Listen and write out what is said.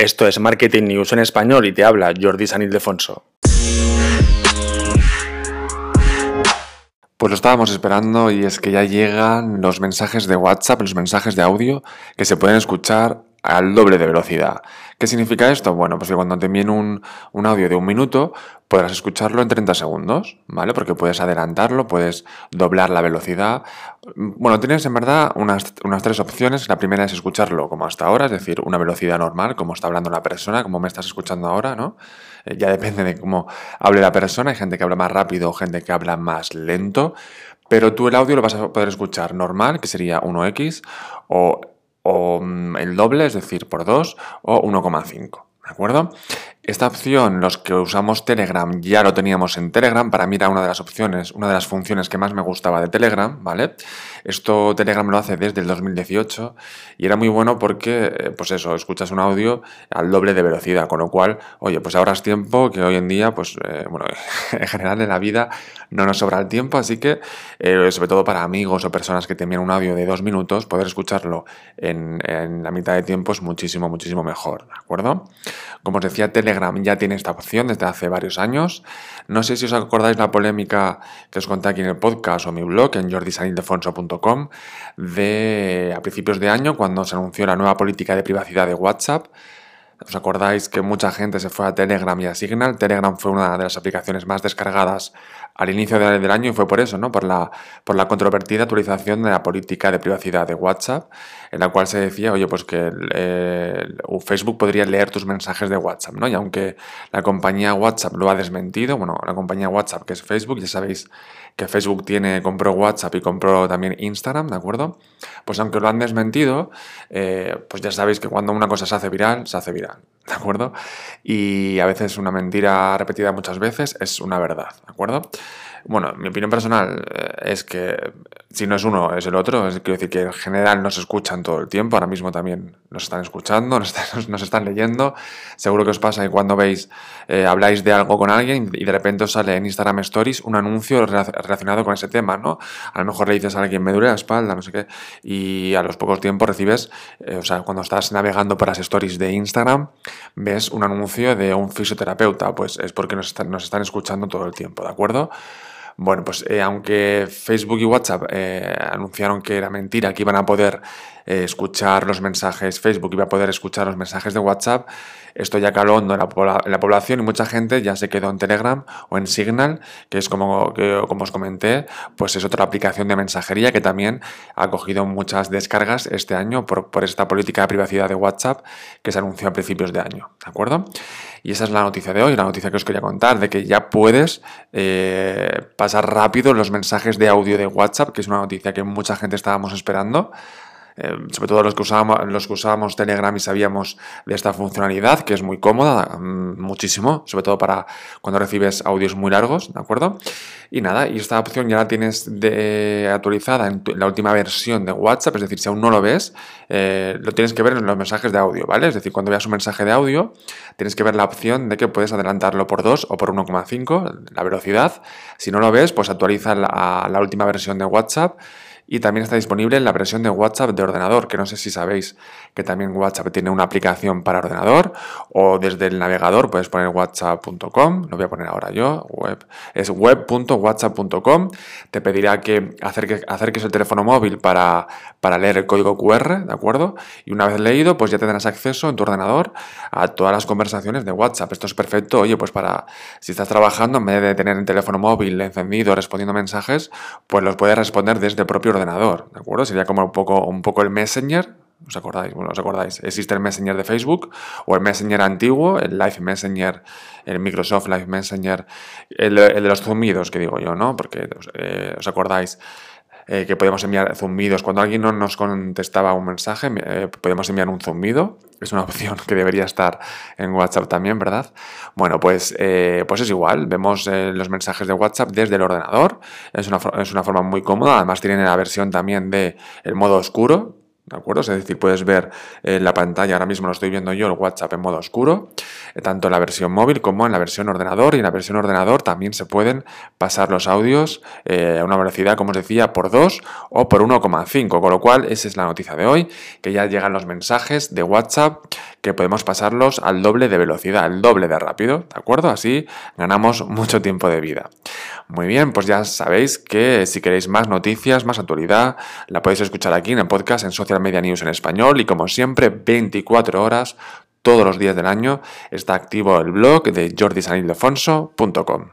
Esto es Marketing News en español y te habla Jordi San Ildefonso. Pues lo estábamos esperando y es que ya llegan los mensajes de WhatsApp, los mensajes de audio que se pueden escuchar al doble de velocidad. ¿Qué significa esto? Bueno, pues que cuando te envíen un, audio de un minuto, podrás escucharlo en 30 segundos, ¿vale? Porque puedes adelantarlo, puedes doblar la velocidad. Bueno, tienes en verdad unas, unas, tres opciones. La primera es escucharlo como hasta ahora, es decir, una velocidad normal, como está hablando la persona, como me estás escuchando ahora, ¿no? Eh, ya depende de cómo hable la persona. Hay gente que habla más rápido, gente que habla más lento. Pero tú el audio lo vas a poder escuchar normal, que sería 1x, o o mm, el doble, es decir, por 2 o 1,5. ¿De acuerdo? Esta opción, los que usamos Telegram, ya lo teníamos en Telegram. Para mí era una de las opciones, una de las funciones que más me gustaba de Telegram, ¿vale? Esto Telegram lo hace desde el 2018 y era muy bueno porque, eh, pues eso, escuchas un audio al doble de velocidad, con lo cual, oye, pues ahorras tiempo que hoy en día, pues, eh, bueno, en general en la vida no nos sobra el tiempo, así que, eh, sobre todo para amigos o personas que te un audio de dos minutos, poder escucharlo en la mitad de tiempo es muchísimo, muchísimo mejor, ¿de acuerdo? Como os decía, Telegram ya tiene esta opción desde hace varios años. No sé si os acordáis la polémica que os conté aquí en el podcast o mi blog en jordisanildefonso.com de a principios de año cuando se anunció la nueva política de privacidad de WhatsApp. ¿Os acordáis que mucha gente se fue a Telegram y a Signal? Telegram fue una de las aplicaciones más descargadas al inicio del año y fue por eso, ¿no? Por la, por la controvertida actualización de la política de privacidad de WhatsApp, en la cual se decía, oye, pues que Facebook podría leer tus mensajes de WhatsApp, ¿no? Y aunque la compañía WhatsApp lo ha desmentido, bueno, la compañía WhatsApp que es Facebook, ya sabéis que Facebook tiene, compró WhatsApp y compró también Instagram, ¿de acuerdo? Pues aunque lo han desmentido, eh, pues ya sabéis que cuando una cosa se hace viral, se hace viral, Иран. ¿De acuerdo? Y a veces una mentira repetida muchas veces es una verdad, ¿de acuerdo? Bueno, mi opinión personal eh, es que si no es uno, es el otro. Quiero decir que en general nos escuchan todo el tiempo. Ahora mismo también nos están escuchando, nos están, leyendo. Seguro que os pasa que cuando veis, eh, habláis de algo con alguien y de repente os sale en Instagram Stories un anuncio relacionado con ese tema, ¿no? A lo mejor le dices a alguien, me duele la espalda, no sé qué, y a los pocos tiempos recibes, eh, o sea, cuando estás navegando por las stories de Instagram, ves un anuncio de un fisioterapeuta. Pues es porque nos nos están escuchando todo el tiempo, ¿de acuerdo? Bueno, pues eh, aunque Facebook y WhatsApp eh, anunciaron que era mentira, que iban a poder eh, escuchar los mensajes, Facebook iba a poder escuchar los mensajes de WhatsApp, esto ya caló hondo en la, población y mucha gente ya se quedó en Telegram o en Signal, que es como, como os comenté, pues es otra aplicación de mensajería que también ha cogido muchas descargas este año por, por esta política de privacidad de WhatsApp que se anunció a principios de año, ¿de acuerdo? Y esa es la noticia de hoy, la noticia que os quería contar, de que ya puedes eh, pasar rápido los mensajes de audio de WhatsApp, que es una noticia que mucha gente estábamos esperando. Eh, sobre todo los que, usábamos, los que usábamos Telegram y sabíamos de esta funcionalidad, que es muy cómoda, mm, muchísimo, sobre todo para cuando recibes audios muy largos, ¿de acuerdo? Y nada, y esta opción ya la tienes actualizada en, la última versión de WhatsApp, es decir, si aún no lo ves, eh, lo tienes que ver en los mensajes de audio, ¿vale? Es decir, cuando veas un mensaje de audio, tienes que ver la opción de que puedes adelantarlo por 2 o por 1,5, la velocidad. Si no lo ves, pues actualiza la última versión de WhatsApp y también está disponible la versión de WhatsApp de ordenador, que no sé si sabéis que también WhatsApp tiene una aplicación para ordenador o desde el navegador puedes poner whatsapp.com, lo voy a poner ahora yo, web, es web.whatsapp.com, te pedirá que acerques, acerques el teléfono móvil para, para leer el código QR, ¿de acuerdo? Y una vez leído, pues ya tendrás acceso en tu ordenador a todas las conversaciones de WhatsApp. Esto es perfecto, oye, pues para si estás trabajando, en vez de tener el teléfono móvil encendido respondiendo mensajes, pues los puedes responder desde el propio ordenador ordenador, ¿de acuerdo? Sería como un poco, un poco el Messenger, ¿os acordáis? Bueno, ¿os acordáis? Existe el Messenger de Facebook o el Messenger antiguo, el Live Messenger, el Microsoft Live Messenger, el, de los zumbidos, que digo yo, ¿no? Porque eh, os acordáis eh, que podemos enviar zumbidos. Cuando alguien no nos contestaba un mensaje, eh, podemos enviar un zumbido. Es una opción que debería estar en WhatsApp también, ¿verdad? Bueno, pues, eh, pues es igual. Vemos los mensajes de WhatsApp desde el ordenador. Es una, es una forma muy cómoda. Además tienen la versión también de modo oscuro, ¿De acuerdo? Es decir, puedes ver en la pantalla, ahora mismo lo estoy viendo yo, el WhatsApp en modo oscuro, eh, tanto en la versión móvil como en la versión ordenador. Y en la versión ordenador también se pueden pasar los audios eh, a una velocidad, como os decía, por 2 o por 1,5. Con lo cual, esa es la noticia de hoy, que ya llegan los mensajes de WhatsApp que podemos pasarlos al doble de velocidad, al doble de rápido, ¿de acuerdo? Así ganamos mucho tiempo de vida. Muy bien, pues ya sabéis que si queréis más noticias, más actualidad, la podéis escuchar aquí en el podcast en Media News en español y como siempre 24 horas todos los días del año está activo el blog de jordisanildefonso.com.